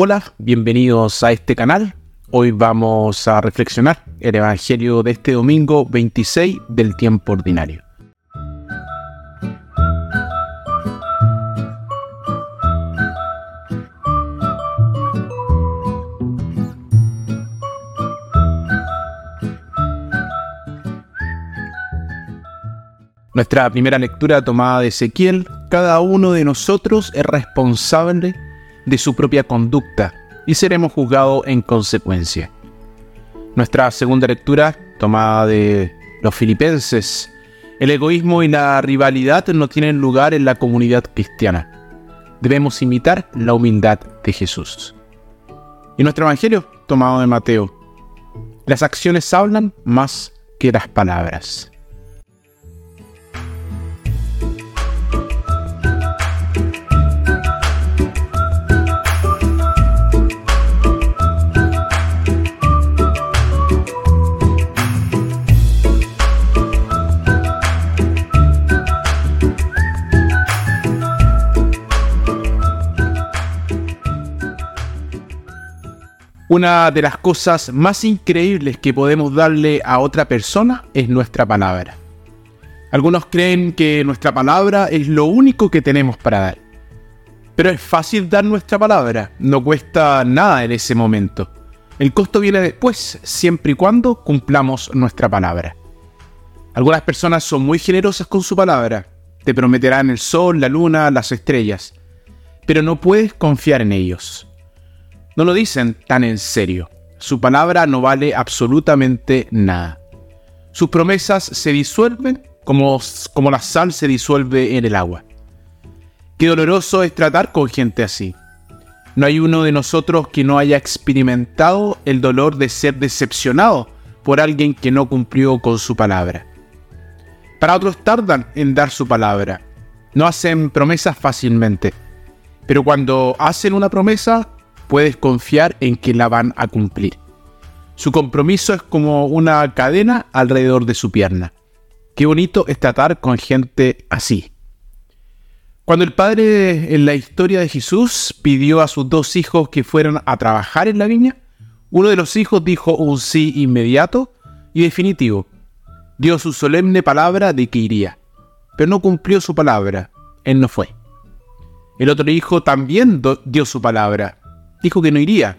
Hola, bienvenidos a este canal. Hoy vamos a reflexionar el Evangelio de este domingo 26 del tiempo ordinario. Nuestra primera lectura tomada de Ezequiel, cada uno de nosotros es responsable de su propia conducta y seremos juzgados en consecuencia. Nuestra segunda lectura, tomada de los filipenses, el egoísmo y la rivalidad no tienen lugar en la comunidad cristiana. Debemos imitar la humildad de Jesús. Y nuestro Evangelio, tomado de Mateo, las acciones hablan más que las palabras. Una de las cosas más increíbles que podemos darle a otra persona es nuestra palabra. Algunos creen que nuestra palabra es lo único que tenemos para dar. Pero es fácil dar nuestra palabra, no cuesta nada en ese momento. El costo viene después, siempre y cuando cumplamos nuestra palabra. Algunas personas son muy generosas con su palabra, te prometerán el sol, la luna, las estrellas, pero no puedes confiar en ellos no lo dicen tan en serio. Su palabra no vale absolutamente nada. Sus promesas se disuelven como, como la sal se disuelve en el agua. Qué doloroso es tratar con gente así. No hay uno de nosotros que no haya experimentado el dolor de ser decepcionado por alguien que no cumplió con su palabra. Para otros tardan en dar su palabra. No hacen promesas fácilmente. Pero cuando hacen una promesa, puedes confiar en que la van a cumplir. Su compromiso es como una cadena alrededor de su pierna. Qué bonito es tratar con gente así. Cuando el padre en la historia de Jesús pidió a sus dos hijos que fueran a trabajar en la viña, uno de los hijos dijo un sí inmediato y definitivo. Dio su solemne palabra de que iría, pero no cumplió su palabra. Él no fue. El otro hijo también dio su palabra, dijo que no iría.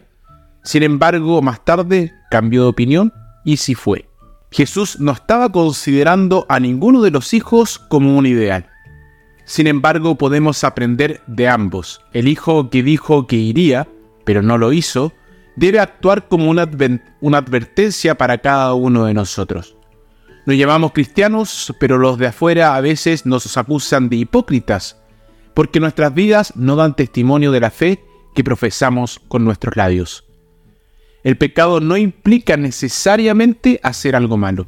Sin embargo, más tarde cambió de opinión y sí fue. Jesús no estaba considerando a ninguno de los hijos como un ideal. Sin embargo, podemos aprender de ambos. El hijo que dijo que iría, pero no lo hizo, debe actuar como una, advertencia para cada uno de nosotros. Nos llamamos cristianos, pero los de afuera a veces nos acusan de hipócritas, porque nuestras vidas no dan testimonio de la fe que profesamos con nuestros labios. El pecado no implica necesariamente hacer algo malo.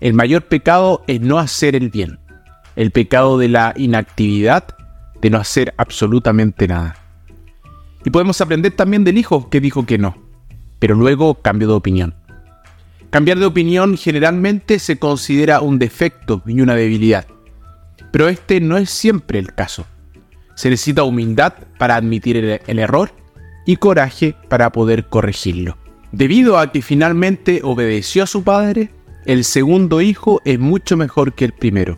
El mayor pecado es no hacer el bien. El pecado de la inactividad, de no hacer absolutamente nada. Y podemos aprender también del hijo que dijo que no, pero luego cambió de opinión. Cambiar de opinión generalmente se considera un defecto y una debilidad, pero este no es siempre el caso. Se necesita humildad para admitir el, error y coraje para poder corregirlo. Debido a que finalmente obedeció a su padre, el segundo hijo es mucho mejor que el primero.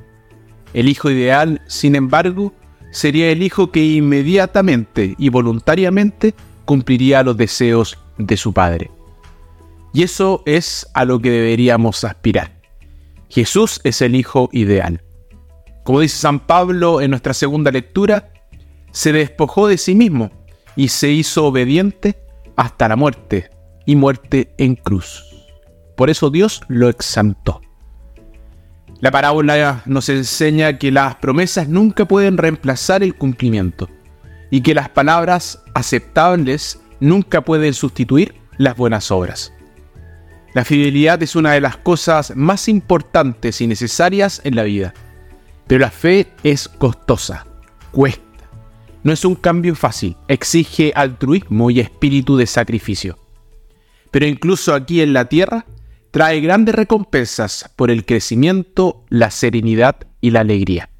El hijo ideal, sin embargo, sería el hijo que inmediatamente y voluntariamente cumpliría los deseos de su padre. Y eso es a lo que deberíamos aspirar. Jesús es el hijo ideal. Como dice San Pablo en nuestra segunda lectura, se despojó de sí mismo y se hizo obediente hasta la muerte y muerte en cruz. Por eso Dios lo exaltó. La parábola nos enseña que las promesas nunca pueden reemplazar el cumplimiento y que las palabras aceptables nunca pueden sustituir las buenas obras. La fidelidad es una de las cosas más importantes y necesarias en la vida, pero la fe es costosa, cuesta no es un cambio fácil, exige altruismo y espíritu de sacrificio. Pero incluso aquí en la tierra, trae grandes recompensas por el crecimiento, la serenidad y la alegría.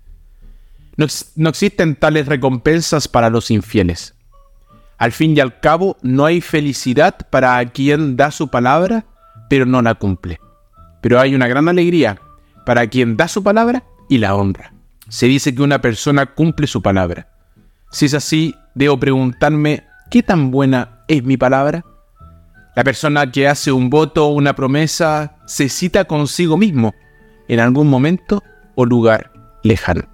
No, no, existen tales recompensas para los infieles. Al fin y al cabo, no hay felicidad para quien da su palabra, pero no la cumple. Pero hay una gran alegría para quien da su palabra y la honra. Se dice que una persona cumple su palabra. Si es así, debo preguntarme, ¿qué tan buena es mi palabra? La persona que hace un voto o una promesa se cita consigo mismo en algún momento o lugar lejano.